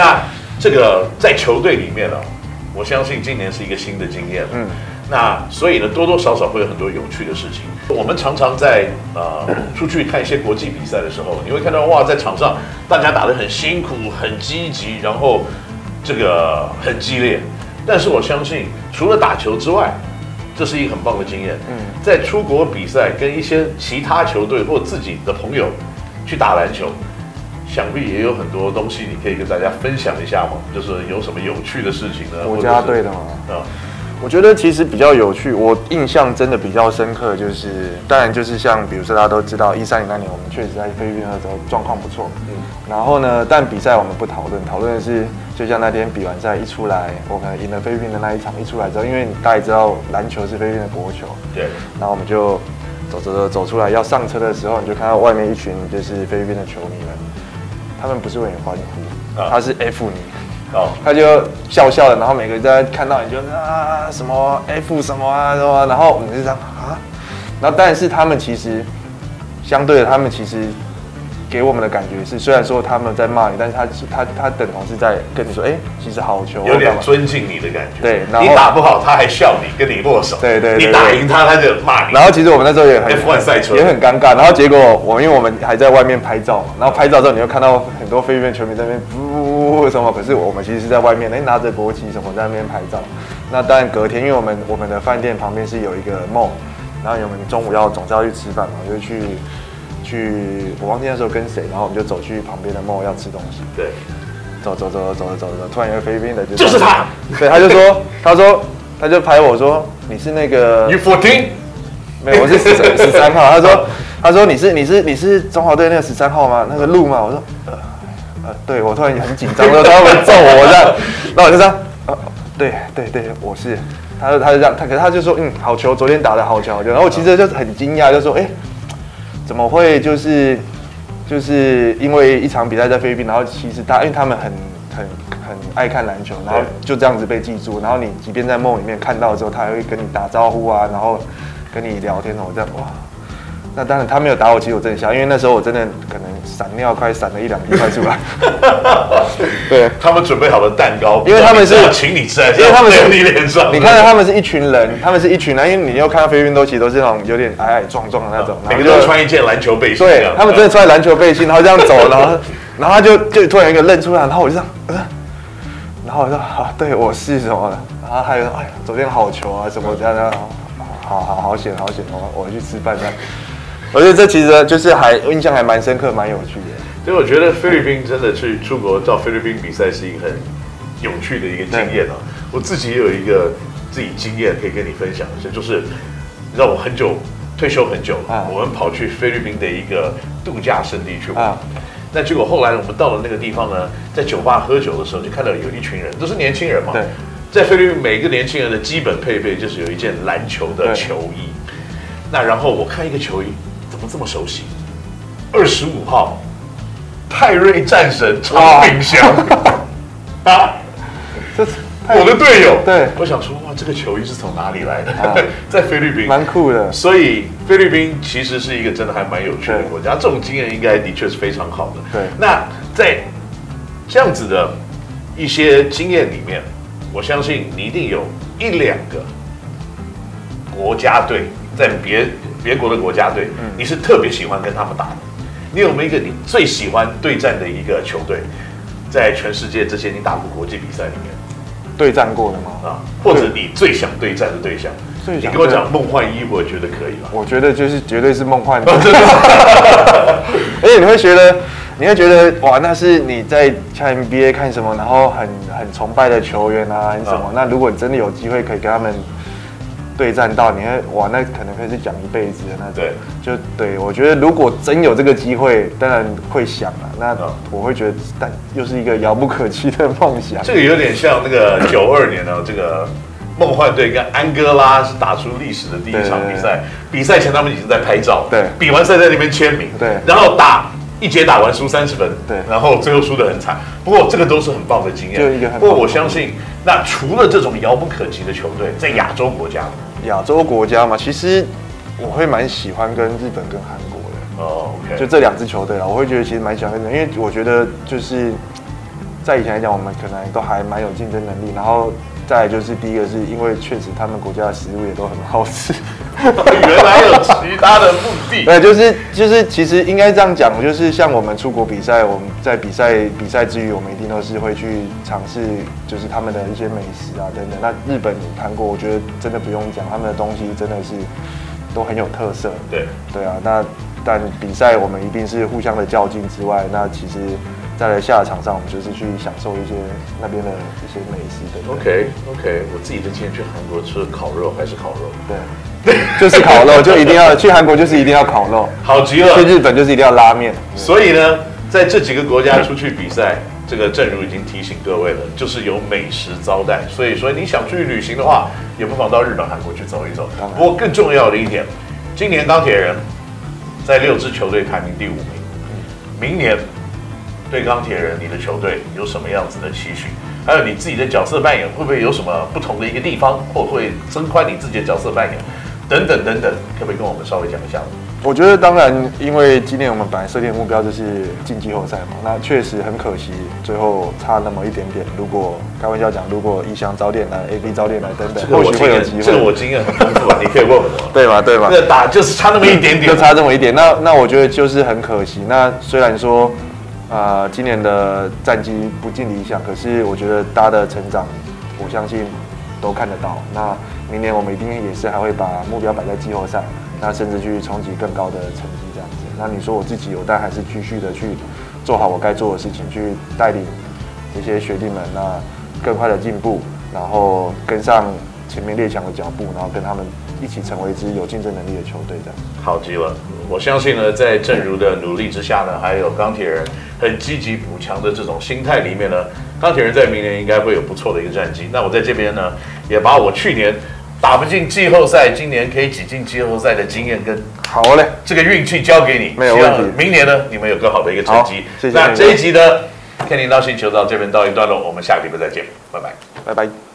那这个在球队里面呢、啊，我相信今年是一个新的经验。嗯，那所以呢，多多少少会有很多有趣的事情。我们常常在呃出去看一些国际比赛的时候，你会看到哇，在场上大家打得很辛苦、很积极，然后这个很激烈。但是我相信，除了打球之外，这是一个很棒的经验。嗯，在出国比赛，跟一些其他球队或自己的朋友去打篮球，想必也有很多东西你可以跟大家分享一下嘛。就是有什么有趣的事情呢？国家队的嘛？啊。我觉得其实比较有趣，我印象真的比较深刻，就是当然就是像比如说大家都知道，一三年那年我们确实在菲律宾的时候状况不错，嗯，然后呢，但比赛我们不讨论，讨论的是就像那天比完赛一出来，我可能赢了菲律宾的那一场一出来之后，因为大家也知道篮球是菲律宾的国球，对，然后我们就走走走走出来要上车的时候，你就看到外面一群就是菲律宾的球迷们，他们不是为你欢呼，他是 F 你。哦，他就笑笑的，然后每个人在看到你就啊什么 F 什么啊什么，然后我们就这样啊，然后但是他们其实相对的，他们其实给我们的感觉是，虽然说他们在骂你，但是他他他等同是在跟你说，哎，其实好球，有点尊敬你的感觉。对，然后你打不好，他还笑你，跟你握手。对对，你打赢他，他就骂你。然后其实我们那时候也很 F1 赛车，也很尴尬。然后结果我因为我们还在外面拍照嘛，然后拍照之后你又看到很多菲律宾球迷在那边呜什么，可是我们其实是在外面，哎，拿着国旗什么在那边拍照。那当然隔天，因为我们我们的饭店旁边是有一个 mall，然后我们中午要总是要去吃饭嘛，就去。去，我忘记那时候跟谁，然后我们就走去旁边的 mall 要吃东西。对，走走走走走走，突然有个菲律宾的就就是他，对，他就说，他说，他就拍我说，你是那个 You fourteen？没有，我是十十三号。他说，他说你是你是你是中华队那个十三号吗？那个路吗？我说，呃呃，对，我突然很紧张，说他会揍我这样，那我就这样，呃，对对对，我是，他就他就这样，他可是他就说，嗯，好球，昨天打的好球，然后我其实就很惊讶，就说，哎。怎么会就是就是因为一场比赛在菲律宾，然后其实他因为他们很很很爱看篮球，然后就这样子被记住，然后你即便在梦里面看到之后，他还会跟你打招呼啊，然后跟你聊天哦，这样哇。那当然他没有打我，其实我真的笑，因为那时候我真的可能闪尿快闪了一两滴快出来。对，他们准备好了蛋糕，因为他们是要请你吃，因为他们是你脸上。你看到他们是一群人，他们是一群人，因为你又看到菲律宾都其实都是那种有点矮矮壮壮的那种，每个都穿一件篮球背心。对，他们真的穿篮球背心，然后这样走，然后然后他就就突然一个认出来，然后我就这样，然后我说啊，对我是什么的，然后还有哎呀，昨天好球啊，什么这样这样，好好好险好险，我我去吃饭这样。我觉得这其实就是还印象还蛮深刻，蛮有趣的。所以我觉得菲律宾真的去出国到菲律宾比赛是一个很有趣的一个经验啊。我自己也有一个自己经验可以跟你分享一下，就是你知道我很久退休很久了，我们跑去菲律宾的一个度假胜地去玩。那结果后来我们到了那个地方呢，在酒吧喝酒的时候，就看到有一群人，都是年轻人嘛。在菲律宾，每个年轻人的基本配备就是有一件篮球的球衣。那然后我看一个球衣。怎么这么熟悉？二十五号，泰瑞战神曹炳祥啊！这是我的队友。对，我想说，哇，这个球衣是从哪里来的？啊、在菲律宾，蛮酷的。所以菲律宾其实是一个真的还蛮有趣的国家。这种经验应该的确是非常好的。对。那在这样子的一些经验里面，我相信你一定有一两个国家队在别。别国的国家队，嗯，你是特别喜欢跟他们打的。你有没有一个你最喜欢对战的一个球队，在全世界这些你打过国际比赛里面对战过的吗？啊，或者你最想对战的对象？你跟我讲梦幻一，我觉得可以吧？我觉得就是绝对是梦幻一。而且你会觉得，你会觉得哇，那是你在看 NBA 看什么，然后很很崇拜的球员啊，什么？那如果你真的有机会可以跟他们。对战到你看哇，那可能会是讲一辈子的那种。对，就对我觉得如果真有这个机会，当然会想啊。那我会觉得，但又是一个遥不可及的梦想。这个有点像那个九二年的这个梦幻队跟安哥拉是打出历史的第一场比赛。比赛前他们已经在拍照，对，比完赛在那边签名，对，然后打一节打完输三十分，对，然后最后输得很惨。不过这个都是很棒的经验。就一个很。不过我相信，那除了这种遥不可及的球队，在亚洲国家。亚洲国家嘛，其实我会蛮喜欢跟日本跟韩国的哦，oh. 就这两支球队啊，我会觉得其实蛮喜欢跟，因为我觉得就是在以前来讲，我们可能都还蛮有竞争能力。然后再就是第一个是因为确实他们国家的食物也都很好吃。原来有其他的目的。对，就是就是其实应该这样讲，就是像我们出国比赛，我们在比赛比赛之余，我们一定都是会去尝试，就是他们的一些美食啊等等。那日本、韩国，我觉得真的不用讲，他们的东西真的是都很有特色。对对啊，那但比赛我们一定是互相的较劲之外，那其实。在下场上，我们就是去享受一些那边的一些美食的。OK OK，我自己的经验去韩国吃烤肉还是烤肉，对，就是烤肉，就一定要去韩国就是一定要烤肉，好极了。去日本就是一定要拉面。所以呢，在这几个国家出去比赛，这个正如已经提醒各位了，就是有美食招待。所以说你想出去旅行的话，也不妨到日本、韩国去走一走。不过更重要的一点，今年钢铁人在六支球队排名第五名，明年。对钢铁人，你的球队有什么样子的期许？还有你自己的角色扮演，会不会有什么不同的一个地方，或会增宽你自己的角色扮演？等等等等，可不可以跟我们稍微讲一下？我觉得当然，因为今年我们本来设定的目标就是进季后赛嘛，那确实很可惜，最后差那么一点点。如果开玩笑讲，如果一翔早点来，A B 早点来等等，或许会有机会。这个我经验很丰富啊，你可以问我。对吧？对吧？那打就是差那么一点点，就差这么一点。那那我觉得就是很可惜。那虽然说。呃，今年的战绩不尽理想，可是我觉得大家的成长，我相信都看得到。那明年我们一定也是还会把目标摆在季后赛，那甚至去冲击更高的成绩这样子。那你说我自己有，但还是继续的去做好我该做的事情，去带领这些学弟们，那更快的进步，然后跟上前面列强的脚步，然后跟他们一起成为一支有竞争能力的球队这样。好极了，我相信呢，在正如的努力之下呢，还有钢铁人。很积极补强的这种心态里面呢，钢铁人在明年应该会有不错的一个战绩。那我在这边呢，也把我去年打不进季后赛，今年可以挤进季后赛的经验跟好嘞，这个运气交给你，没有问题。明年呢，你们有更好的一个成绩。谢谢。那这一集的《天林道星球》到这边到一段落，我们下个礼拜再见，拜拜，拜拜。